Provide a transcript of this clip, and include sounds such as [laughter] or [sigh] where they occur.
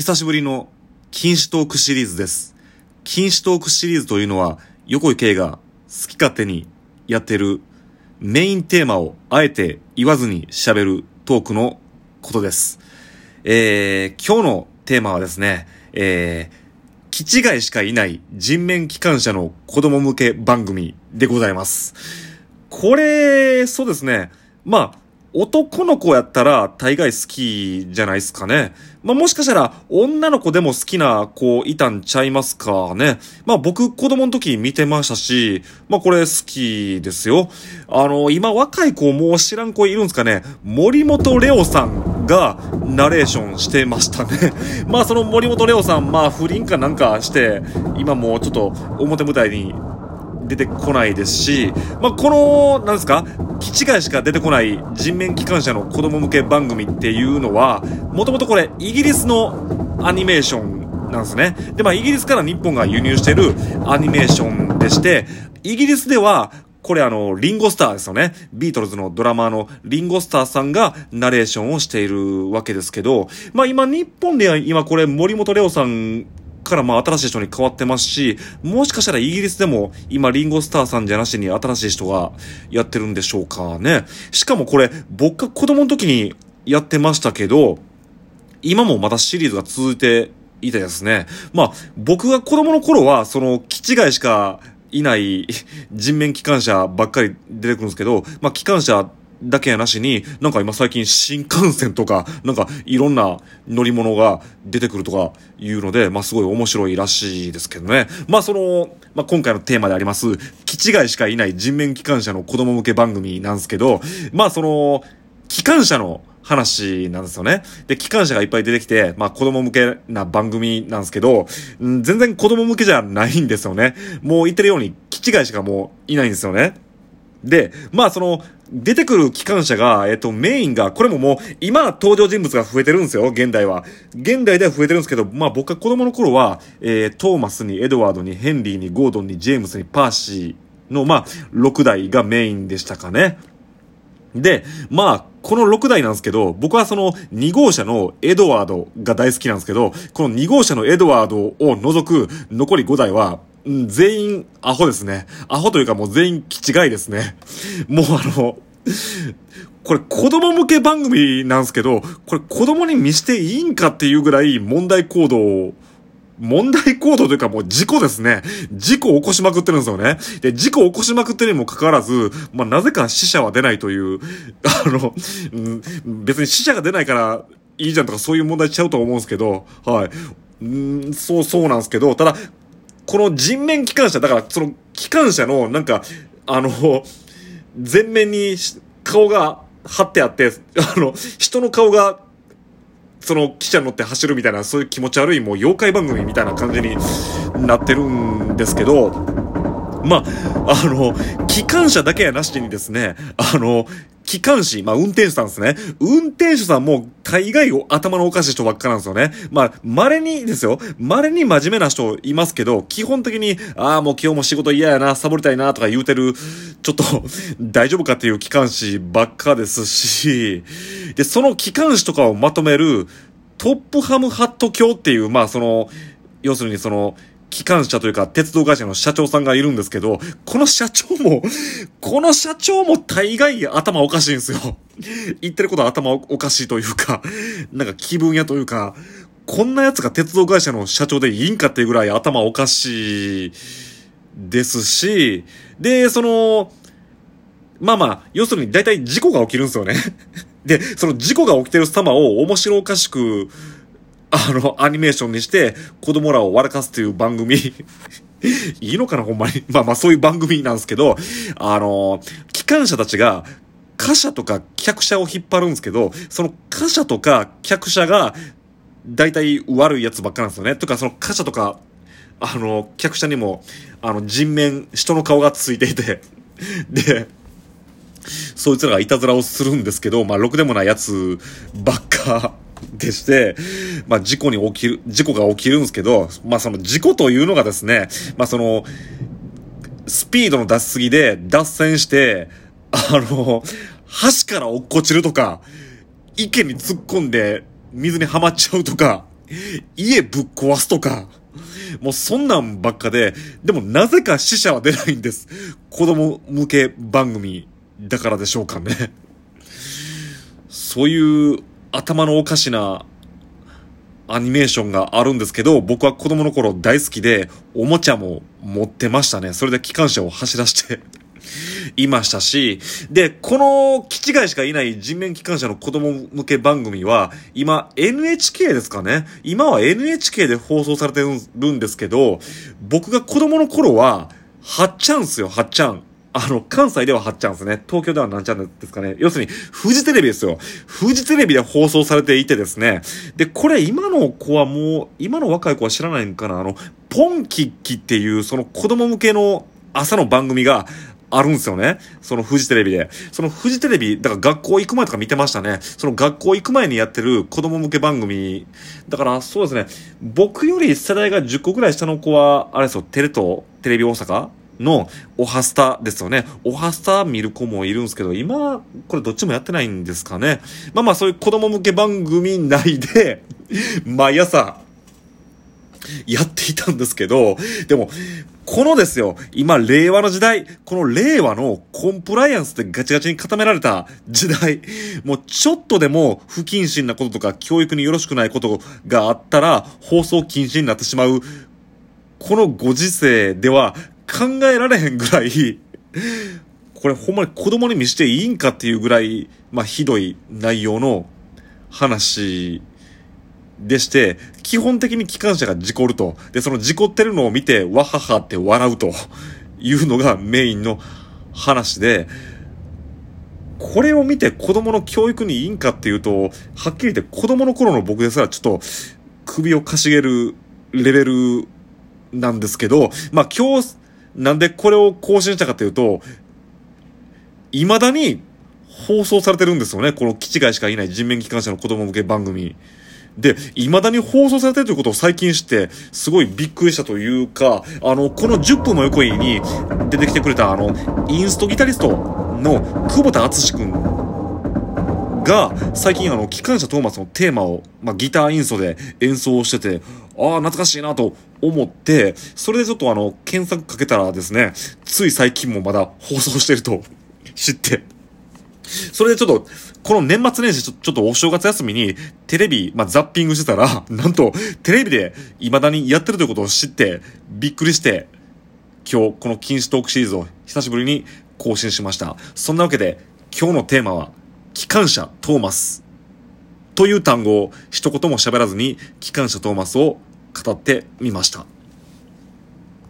久しぶりの禁止トークシリーズです。禁止トークシリーズというのは、横井圭が好き勝手にやってるメインテーマをあえて言わずに喋るトークのことです。えー、今日のテーマはですね、えー、気違いしかいない人面機関車の子供向け番組でございます。これ、そうですね。まあ、男の子やったら大概好きじゃないですかね。まあもしかしたら女の子でも好きな子いたんちゃいますかね。まあ僕子供の時見てましたし、まあこれ好きですよ。あの、今若い子もう知らん子いるんですかね。森本レオさんがナレーションしてましたね。[laughs] まその森本レオさん、まあ不倫かなんかして、今もうちょっと表舞台に出てこないですし、まあ、この、なんですか、気違いしか出てこない人面機関車の子供向け番組っていうのは、もともとこれ、イギリスのアニメーションなんですね。で、まあ、イギリスから日本が輸入してるアニメーションでして、イギリスでは、これあの、リンゴスターですよね。ビートルズのドラマーのリンゴスターさんがナレーションをしているわけですけど、まあ今日本では今これ森本レオさんからまあ新しい人に変わってますし、もしかしたらイギリスでも今リンゴスターさんじゃなしに新しい人がやってるんでしょうかね。しかもこれ僕が子供の時にやってましたけど、今もまだシリーズが続いていてですね。まあ僕が子供の頃はその気違いしかいない [laughs] 人面機関車ばっかり出てくるんですけど、まあ機関車だけやなしに、なんか今最近新幹線とか、なんかいろんな乗り物が出てくるとかいうので、まあすごい面白いらしいですけどね。まあその、まあ今回のテーマであります、気違いしかいない人面機関車の子供向け番組なんですけど、まあその、機関車の話なんですよね。で、機関車がいっぱい出てきて、まあ子供向けな番組なんですけど、ん全然子供向けじゃないんですよね。もう言ってるように、気違いしかもういないんですよね。で、まあその、出てくる機関車が、えっと、メインが、これももう、今登場人物が増えてるんですよ、現代は。現代では増えてるんですけど、まあ僕が子供の頃は、えー、トーマスにエドワードにヘンリーにゴードンにジェームスにパーシーの、まあ、6台がメインでしたかね。で、まあ、この6台なんですけど、僕はその2号車のエドワードが大好きなんですけど、この2号車のエドワードを除く残り5台は、うん全員アホですね。アホというかもう全員気違いですね。[laughs] もうあの、これ子供向け番組なんですけど、これ子供に見していいんかっていうぐらい問題行動を問題行動というかもう事故ですね。事故を起こしまくってるんですよね。で、事故を起こしまくってるにもかかわらず、まあ、なぜか死者は出ないという、[laughs] あの、うん別に死者が出ないからいいじゃんとかそういう問題しちゃうと思うんですけど、はい。うん、そう、そうなんですけど、ただ、この人面機関車、だからその機関車のなんか、あの、前面に顔が張ってあって、あの、人の顔がその汽車に乗って走るみたいな、そういう気持ち悪いもう妖怪番組みたいな感じになってるんですけど、まあ、あの、機関車だけやなしにですね、あの、機関士、まあ、運転手さんですね。運転手さんも大概を頭のおかしい人ばっかなんですよね。まあ、稀にですよ。稀に真面目な人いますけど、基本的に、ああ、もう今日も仕事嫌やな、サボりたいな、とか言うてる、ちょっと、[laughs] 大丈夫かっていう機関士ばっかですし、で、その機関士とかをまとめる、トップハムハット卿っていう、まあ、その、要するにその、機関車というか鉄道会社の社長さんがいるんですけど、この社長も、この社長も大概頭おかしいんですよ。言ってることは頭おかしいというか、なんか気分屋というか、こんな奴が鉄道会社の社長でいいんかっていうぐらい頭おかしいですし、で、その、まあまあ、要するに大体事故が起きるんですよね。[laughs] で、その事故が起きてる様を面白おかしく、あの、アニメーションにして子供らを笑かすという番組。[laughs] いいのかな、ほんまに。[laughs] まあまあ、そういう番組なんですけど、あの、機関車たちが、貨車とか客車を引っ張るんですけど、その貨車とか客車が、大体悪いやつばっかなんですよね。とか、その貨車とか、あの、客車にも、あの、人面、人の顔がついていて、[laughs] で、そいつらがいたずらをするんですけど、まあ、ろくでもないやつばっかでして、まあ、事故に起きる、事故が起きるんですけど、まあ、その事故というのがですね、まあ、その、スピードの出しすぎで脱線して、あの、橋から落っこちるとか、池に突っ込んで水にはまっちゃうとか、家ぶっ壊すとか、もうそんなんばっかで、でもなぜか死者は出ないんです。子供向け番組だからでしょうかね。そういう頭のおかしなアニメーションがあるんですけど、僕は子供の頃大好きで、おもちゃも持ってましたね。それで機関車を走らして [laughs] いましたし、で、この基地外しかいない人面機関車の子供向け番組は、今 NHK ですかね今は NHK で放送されてるんですけど、僕が子供の頃は、はっちゃんすよ、はっちゃん。あの、関西では8ちゃんですね。東京では何ちゃんですかね。要するに、富士テレビですよ。富士テレビで放送されていてですね。で、これ今の子はもう、今の若い子は知らないんかな。あの、ポンキッキっていう、その子供向けの朝の番組があるんですよね。その富士テレビで。その富士テレビ、だから学校行く前とか見てましたね。その学校行く前にやってる子供向け番組。だからそうですね。僕より世代が10個ぐらい下の子は、あれですよ、テレ東、テレビ大阪のオハスタですよね。オハスタ見る子もいるんですけど、今、これどっちもやってないんですかね。まあまあそういう子供向け番組内で、[laughs] 毎朝、やっていたんですけど、でも、このですよ、今、令和の時代、この令和のコンプライアンスってガチガチに固められた時代、もうちょっとでも不謹慎なこととか教育によろしくないことがあったら放送禁止になってしまう、このご時世では考えられへんぐらい、これほんまに子供に見していいんかっていうぐらい、まあ、ひどい内容の話でして、基本的に機関車が事故ると。で、その事故ってるのを見て、わははって笑うというのがメインの話で、これを見て子供の教育にいいんかっていうと、はっきり言って子供の頃の僕ですらちょっと首をかしげるレベルなんですけど、まあ今日なんでこれを更新したかというと、未だに放送されてるんですよね。この基地外しかいない人面機関車の子供向け番組。で、未だに放送されてるということを最近知って、すごいびっくりしたというか、あの、この10分も横に出てきてくれた、あの、インストギタリストの久保田敦くんが、最近あの、機関車トーマスのテーマを、まあ、ギターインストで演奏してて、ああ、懐かしいなと思って、それでちょっとあの、検索かけたらですね、つい最近もまだ放送してると [laughs] 知って、それでちょっと、この年末年始ちょちょっとお正月休みにテレビ、まあ、ザッピングしてたら、[laughs] なんとテレビで未だにやってるということを知ってびっくりして、今日この禁止トークシリーズを久しぶりに更新しました。そんなわけで今日のテーマは、機関車トーマスという単語を一言も喋らずに機関車トーマスを語ってみました。